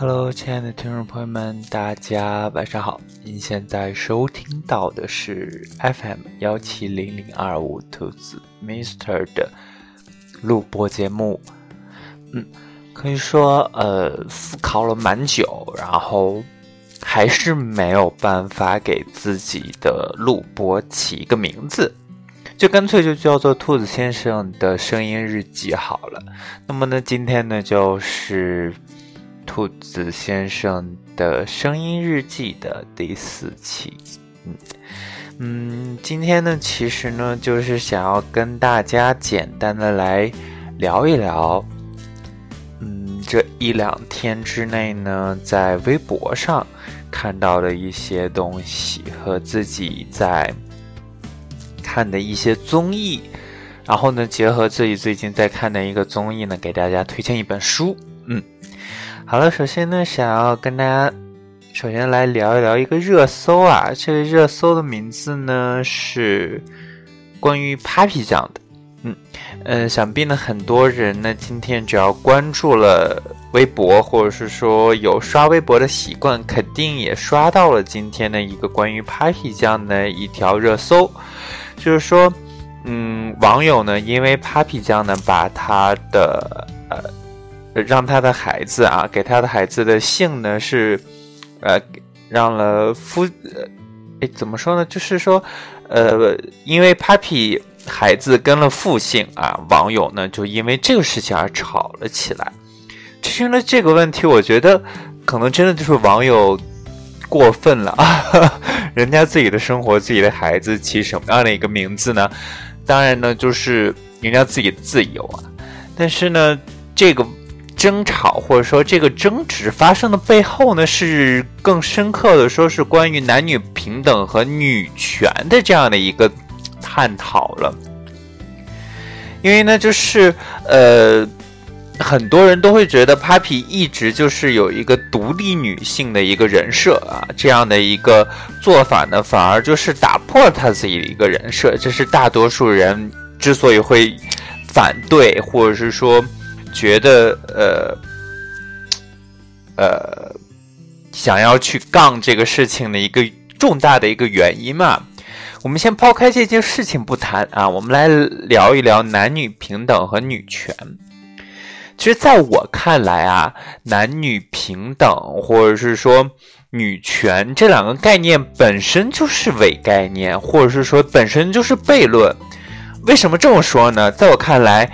Hello，亲爱的听众朋友们，大家晚上好。您现在收听到的是 FM 幺七零零二五兔子 Mister 的录播节目。嗯，可以说，呃，思考了蛮久，然后还是没有办法给自己的录播起一个名字，就干脆就叫做兔子先生的声音日记好了。那么呢，今天呢，就是。兔子先生的声音日记的第四期，嗯嗯，今天呢，其实呢，就是想要跟大家简单的来聊一聊，嗯，这一两天之内呢，在微博上看到的一些东西和自己在看的一些综艺，然后呢，结合自己最近在看的一个综艺呢，给大家推荐一本书，嗯。好了，首先呢，想要跟大家首先来聊一聊一个热搜啊。这个热搜的名字呢是关于 Papi 酱的。嗯嗯，想必呢很多人呢今天只要关注了微博，或者是说有刷微博的习惯，肯定也刷到了今天的一个关于 Papi 酱的一条热搜，就是说，嗯，网友呢因为 Papi 酱呢把他的呃。让他的孩子啊，给他的孩子的姓呢是，呃，让了夫，哎，怎么说呢？就是说，呃，因为 Papi 孩子跟了父姓啊，网友呢就因为这个事情而吵了起来。其实呢，这个问题我觉得可能真的就是网友过分了啊，人家自己的生活，自己的孩子起什么样的一个名字呢？当然呢，就是人家自己自由啊。但是呢，这个。争吵或者说这个争执发生的背后呢，是更深刻的说是关于男女平等和女权的这样的一个探讨了。因为呢，就是呃，很多人都会觉得 Papi 一直就是有一个独立女性的一个人设啊，这样的一个做法呢，反而就是打破了他自己的一个人设，这是大多数人之所以会反对或者是说。觉得呃呃，想要去杠这个事情的一个重大的一个原因嘛？我们先抛开这件事情不谈啊，我们来聊一聊男女平等和女权。其实，在我看来啊，男女平等或者是说女权这两个概念本身就是伪概念，或者是说本身就是悖论。为什么这么说呢？在我看来。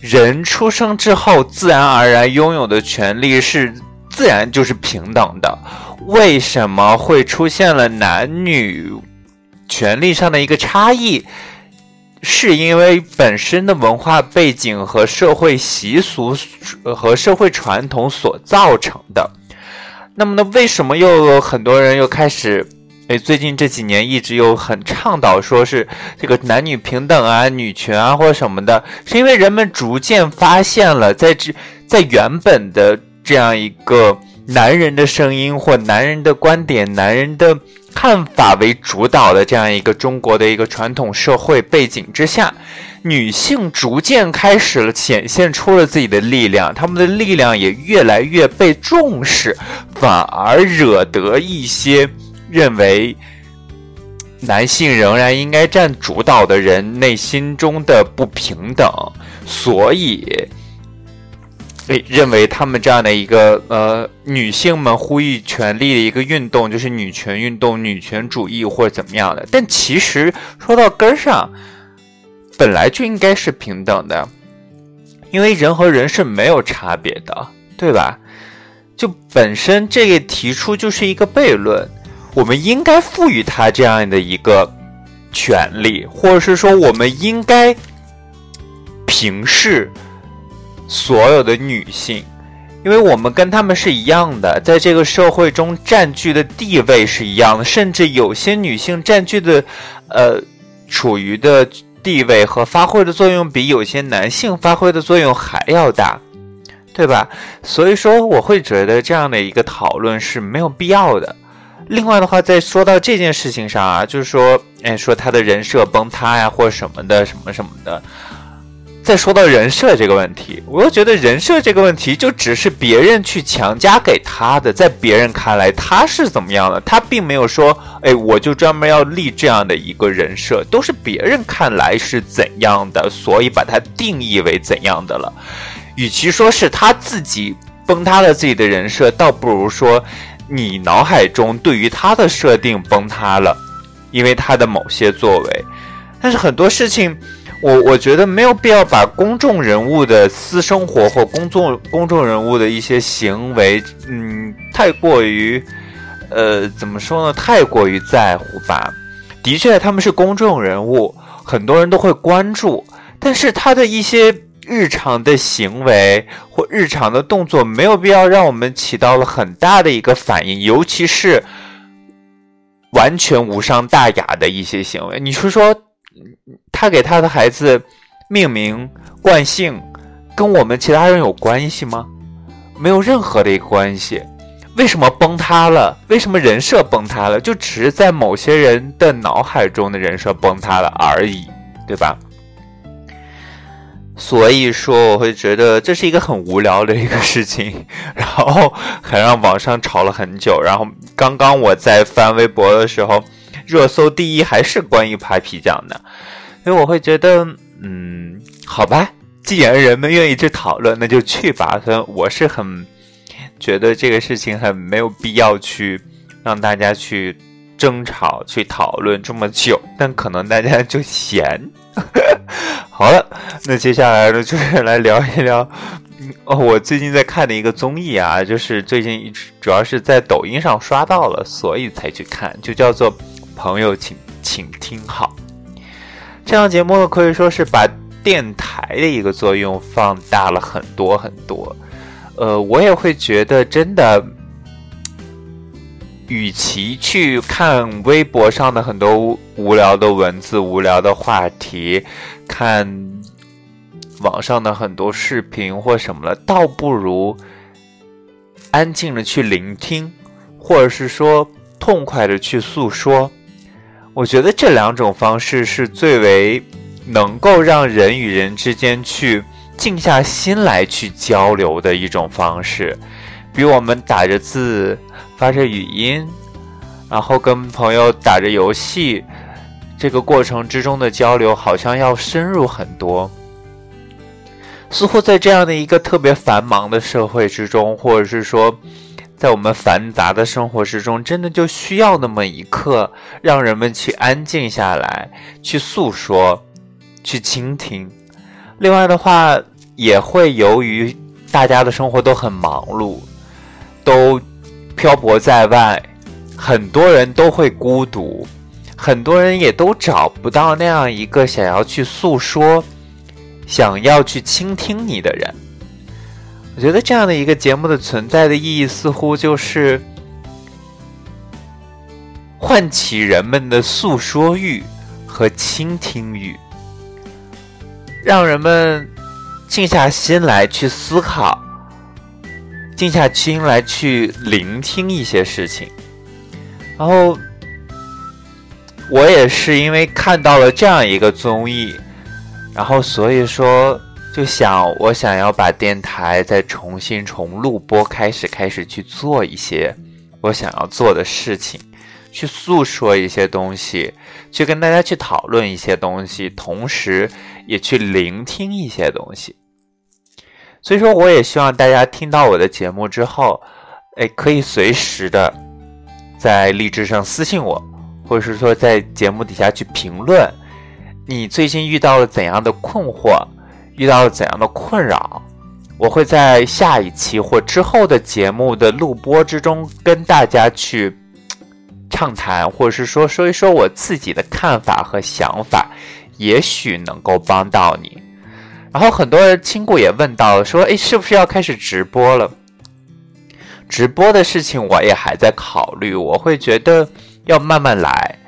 人出生之后，自然而然拥有的权利是自然就是平等的。为什么会出现了男女权利上的一个差异？是因为本身的文化背景和社会习俗和社会传统所造成的。那么呢，为什么又有很多人又开始？哎，最近这几年一直有很倡导说是这个男女平等啊、女权啊或者什么的，是因为人们逐渐发现了，在这在原本的这样一个男人的声音或男人的观点、男人的看法为主导的这样一个中国的一个传统社会背景之下，女性逐渐开始了显现出了自己的力量，她们的力量也越来越被重视，反而惹得一些。认为男性仍然应该占主导的人内心中的不平等，所以，认为他们这样的一个呃女性们呼吁权利的一个运动，就是女权运动、女权主义或者怎么样的。但其实说到根儿上，本来就应该是平等的，因为人和人是没有差别的，对吧？就本身这个提出就是一个悖论。我们应该赋予他这样的一个权利，或者是说，我们应该平视所有的女性，因为我们跟他们是一样的，在这个社会中占据的地位是一样的，甚至有些女性占据的呃处于的地位和发挥的作用，比有些男性发挥的作用还要大，对吧？所以说，我会觉得这样的一个讨论是没有必要的。另外的话，在说到这件事情上啊，就是说，哎，说他的人设崩塌呀，或者什么的，什么什么的，再说到人设这个问题，我又觉得人设这个问题就只是别人去强加给他的，在别人看来他是怎么样的，他并没有说，哎，我就专门要立这样的一个人设，都是别人看来是怎样的，所以把它定义为怎样的了。与其说是他自己崩塌了自己的人设，倒不如说你脑海中对于他的设定崩塌了，因为他的某些作为。但是很多事情。我我觉得没有必要把公众人物的私生活或公众公众人物的一些行为，嗯，太过于，呃，怎么说呢？太过于在乎吧。的确，他们是公众人物，很多人都会关注。但是他的一些日常的行为或日常的动作，没有必要让我们起到了很大的一个反应，尤其是完全无伤大雅的一些行为。你是说？他给他的孩子命名惯性，跟我们其他人有关系吗？没有任何的一个关系。为什么崩塌了？为什么人设崩塌了？就只是在某些人的脑海中的人设崩塌了而已，对吧？所以说，我会觉得这是一个很无聊的一个事情，然后还让网上吵了很久。然后刚刚我在翻微博的时候。热搜第一还是关于 Papi 酱的，所以我会觉得，嗯，好吧，既然人们愿意去讨论，那就去吧。虽然我是很觉得这个事情很没有必要去让大家去争吵、去讨论这么久，但可能大家就闲。好了，那接下来呢，就是来聊一聊哦，我最近在看的一个综艺啊，就是最近主要是在抖音上刷到了，所以才去看，就叫做。朋友，请请听好，这档节目可以说是把电台的一个作用放大了很多很多。呃，我也会觉得，真的，与其去看微博上的很多无聊的文字、无聊的话题，看网上的很多视频或什么了，倒不如安静的去聆听，或者是说痛快的去诉说。我觉得这两种方式是最为能够让人与人之间去静下心来去交流的一种方式，比我们打着字、发着语音，然后跟朋友打着游戏，这个过程之中的交流好像要深入很多。似乎在这样的一个特别繁忙的社会之中，或者是说。在我们繁杂的生活之中，真的就需要那么一刻，让人们去安静下来，去诉说，去倾听。另外的话，也会由于大家的生活都很忙碌，都漂泊在外，很多人都会孤独，很多人也都找不到那样一个想要去诉说、想要去倾听你的人。我觉得这样的一个节目的存在的意义，似乎就是唤起人们的诉说欲和倾听欲，让人们静下心来去思考，静下心来去聆听一些事情。然后，我也是因为看到了这样一个综艺，然后所以说。就想我想要把电台再重新从录播开始，开始去做一些我想要做的事情，去诉说一些东西，去跟大家去讨论一些东西，同时也去聆听一些东西。所以说，我也希望大家听到我的节目之后，哎，可以随时的在荔枝上私信我，或者是说在节目底下去评论，你最近遇到了怎样的困惑。遇到了怎样的困扰，我会在下一期或之后的节目的录播之中跟大家去畅谈，或者是说说一说我自己的看法和想法，也许能够帮到你。然后很多亲故也问到，说诶，是不是要开始直播了？直播的事情我也还在考虑，我会觉得要慢慢来，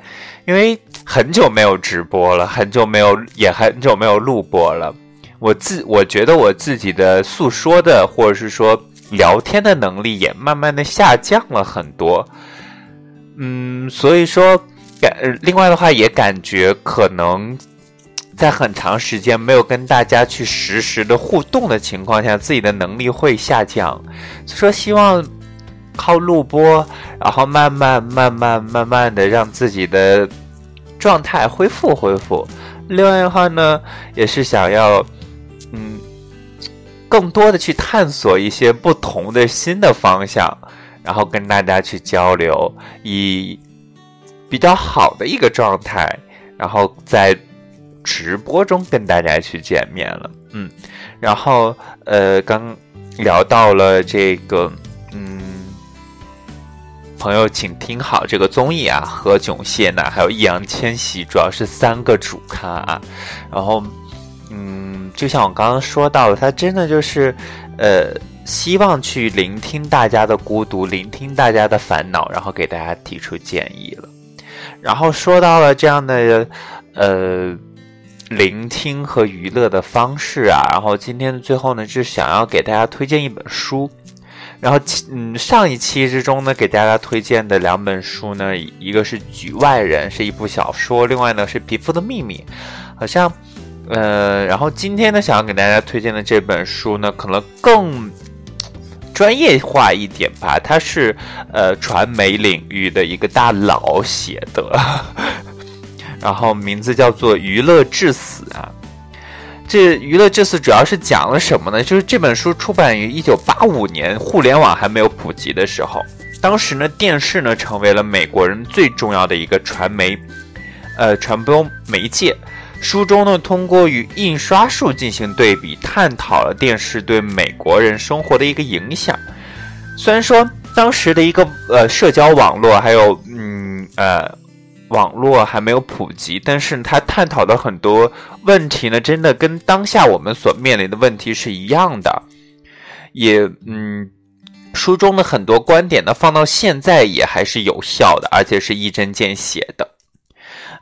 因为很久没有直播了，很久没有也很久没有录播了。我自我觉得我自己的诉说的或者是说聊天的能力也慢慢的下降了很多，嗯，所以说感另外的话也感觉可能在很长时间没有跟大家去实时的互动的情况下，自己的能力会下降。所以说，希望靠录播，然后慢慢、慢慢、慢慢的让自己的状态恢复、恢复。另外的话呢，也是想要，嗯，更多的去探索一些不同的新的方向，然后跟大家去交流，以比较好的一个状态，然后在。直播中跟大家去见面了，嗯，然后呃，刚聊到了这个，嗯，朋友，请听好这个综艺啊，何炅、谢娜还有易烊千玺，主要是三个主咖啊，然后，嗯，就像我刚刚说到的，他真的就是，呃，希望去聆听大家的孤独，聆听大家的烦恼，然后给大家提出建议了，然后说到了这样的，呃。聆听和娱乐的方式啊，然后今天的最后呢，是想要给大家推荐一本书，然后嗯，上一期之中呢，给大家推荐的两本书呢，一个是《局外人》，是一部小说，另外呢是《皮肤的秘密》，好像，呃，然后今天呢，想要给大家推荐的这本书呢，可能更专业化一点吧，它是呃传媒领域的一个大佬写的。然后名字叫做《娱乐至死》啊，这《娱乐至死》主要是讲了什么呢？就是这本书出版于一九八五年，互联网还没有普及的时候，当时呢，电视呢成为了美国人最重要的一个传媒，呃，传播媒介。书中呢，通过与印刷术进行对比，探讨了电视对美国人生活的一个影响。虽然说当时的一个呃社交网络，还有嗯呃。网络还没有普及，但是他探讨的很多问题呢，真的跟当下我们所面临的问题是一样的。也，嗯，书中的很多观点呢，放到现在也还是有效的，而且是一针见血的。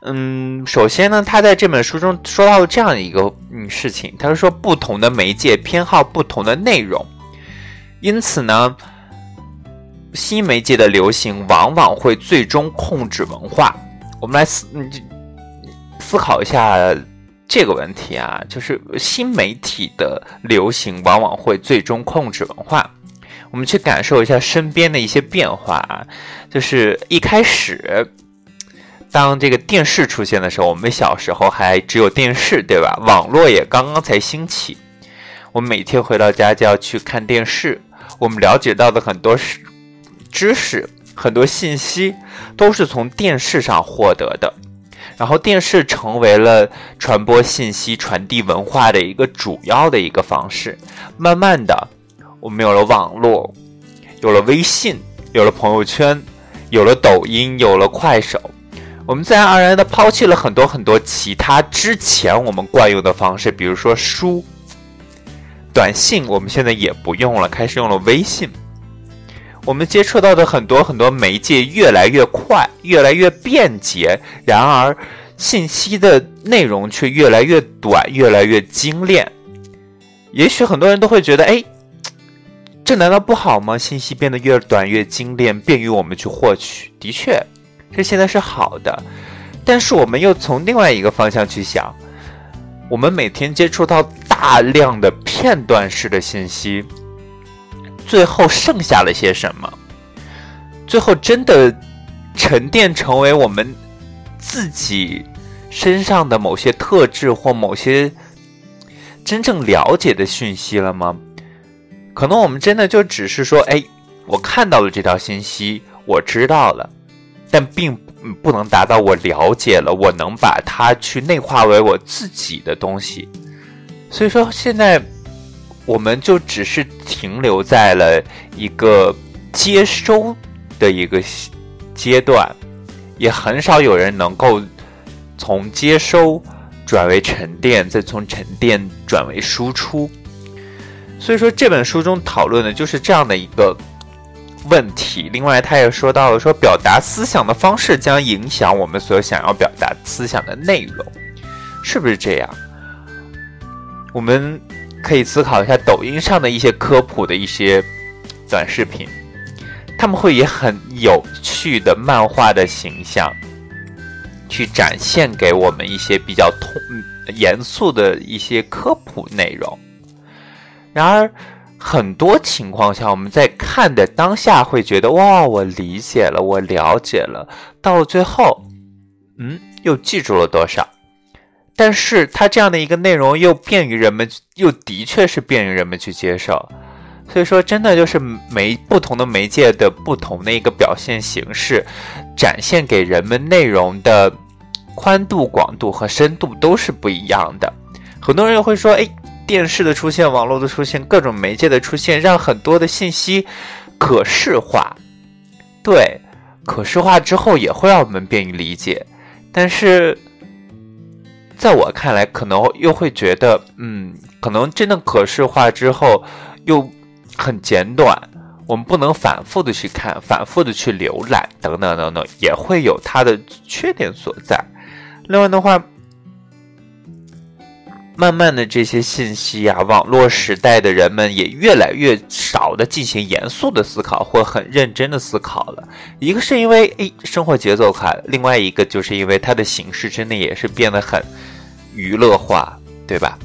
嗯，首先呢，他在这本书中说到了这样一个嗯事情，他是说不同的媒介偏好不同的内容，因此呢，新媒介的流行往往会最终控制文化。我们来思嗯思考一下这个问题啊，就是新媒体的流行往往会最终控制文化。我们去感受一下身边的一些变化啊，就是一开始当这个电视出现的时候，我们小时候还只有电视，对吧？网络也刚刚才兴起，我们每天回到家就要去看电视，我们了解到的很多是知识。很多信息都是从电视上获得的，然后电视成为了传播信息、传递文化的一个主要的一个方式。慢慢的，我们有了网络，有了微信，有了朋友圈，有了抖音，有了快手，我们自然而然的抛弃了很多很多其他之前我们惯用的方式，比如说书、短信，我们现在也不用了，开始用了微信。我们接触到的很多很多媒介越来越快，越来越便捷，然而信息的内容却越来越短，越来越精炼。也许很多人都会觉得，哎，这难道不好吗？信息变得越短越精炼，便于我们去获取，的确，这现在是好的。但是我们又从另外一个方向去想，我们每天接触到大量的片段式的信息。最后剩下了些什么？最后真的沉淀成为我们自己身上的某些特质或某些真正了解的讯息了吗？可能我们真的就只是说，哎，我看到了这条信息，我知道了，但并不能达到我了解了，我能把它去内化为我自己的东西。所以说现在。我们就只是停留在了一个接收的一个阶段，也很少有人能够从接收转为沉淀，再从沉淀转为输出。所以说，这本书中讨论的就是这样的一个问题。另外，他也说到了，说表达思想的方式将影响我们所想要表达思想的内容，是不是这样？我们。可以思考一下抖音上的一些科普的一些短视频，他们会以很有趣的漫画的形象去展现给我们一些比较通严肃的一些科普内容。然而，很多情况下，我们在看的当下会觉得哇，我理解了，我了解了。到了最后，嗯，又记住了多少？但是它这样的一个内容又便于人们，又的确是便于人们去接受。所以说，真的就是媒不同的媒介的不同的一个表现形式，展现给人们内容的宽度、广度和深度都是不一样的。很多人又会说，哎。电视的出现，网络的出现，各种媒介的出现，让很多的信息可视化。对，可视化之后也会让我们便于理解。但是，在我看来，可能又会觉得，嗯，可能真的可视化之后又很简短，我们不能反复的去看，反复的去浏览，等等等等，也会有它的缺点所在。另外的话。慢慢的，这些信息啊，网络时代的人们也越来越少的进行严肃的思考或很认真的思考了。一个是因为诶生活节奏快，另外一个就是因为它的形式真的也是变得很娱乐化，对吧？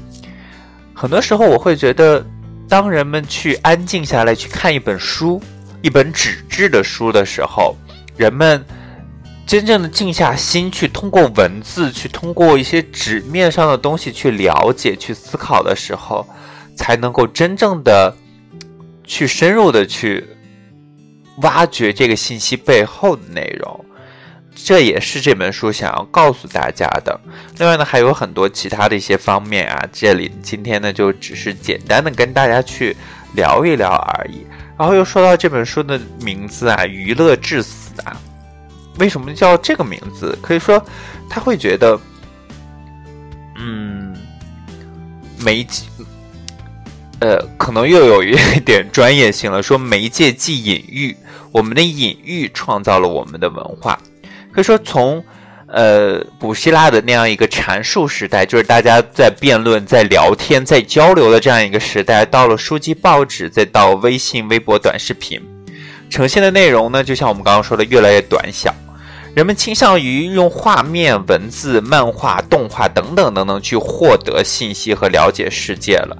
很多时候我会觉得，当人们去安静下来去看一本书，一本纸质的书的时候，人们。真正的静下心去，通过文字，去通过一些纸面上的东西去了解、去思考的时候，才能够真正的去深入的去挖掘这个信息背后的内容。这也是这本书想要告诉大家的。另外呢，还有很多其他的一些方面啊，这里今天呢就只是简单的跟大家去聊一聊而已。然后又说到这本书的名字啊，“娱乐至死”啊。为什么叫这个名字？可以说，他会觉得，嗯，媒介，呃，可能又有一点专业性了。说媒介即隐喻，我们的隐喻创造了我们的文化。可以说，从呃古希腊的那样一个阐述时代，就是大家在辩论、在聊天、在交流的这样一个时代，到了书籍、报纸，再到微信、微博、短视频，呈现的内容呢，就像我们刚刚说的，越来越短小。人们倾向于用画面、文字、漫画、动画等等等等去获得信息和了解世界了。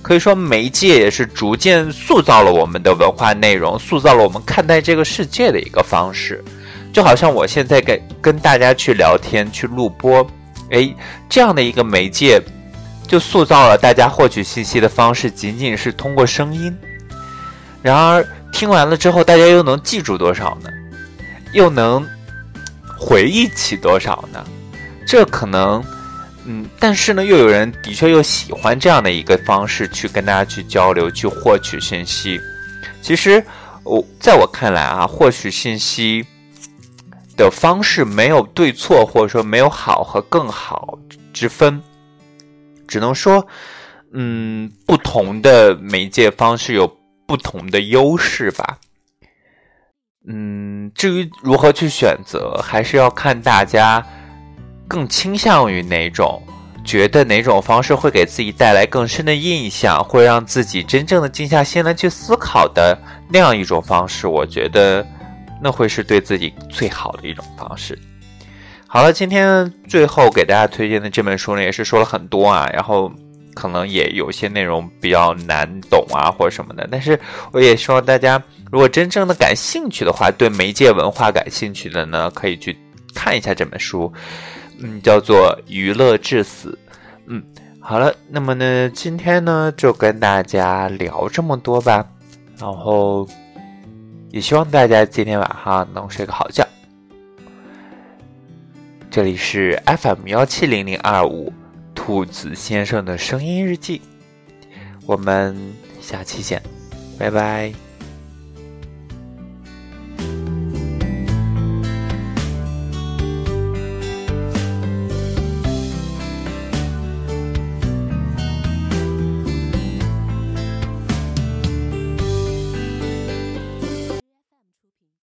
可以说，媒介也是逐渐塑造了我们的文化内容，塑造了我们看待这个世界的一个方式。就好像我现在跟跟大家去聊天、去录播，哎，这样的一个媒介，就塑造了大家获取信息的方式，仅仅是通过声音。然而，听完了之后，大家又能记住多少呢？又能？回忆起多少呢？这可能，嗯，但是呢，又有人的确又喜欢这样的一个方式去跟大家去交流、去获取信息。其实，我在我看来啊，获取信息的方式没有对错，或者说没有好和更好之分，只能说，嗯，不同的媒介方式有不同的优势吧。嗯，至于如何去选择，还是要看大家更倾向于哪种，觉得哪种方式会给自己带来更深的印象，会让自己真正的静下心来去思考的那样一种方式，我觉得那会是对自己最好的一种方式。好了，今天最后给大家推荐的这本书呢，也是说了很多啊，然后。可能也有些内容比较难懂啊，或者什么的。但是我也希望大家，如果真正的感兴趣的话，对媒介文化感兴趣的呢，可以去看一下这本书，嗯，叫做《娱乐至死》。嗯，好了，那么呢，今天呢就跟大家聊这么多吧。然后也希望大家今天晚上能睡个好觉。这里是 FM 幺七零零二五。兔子先生的声音日记，我们下期见，拜拜。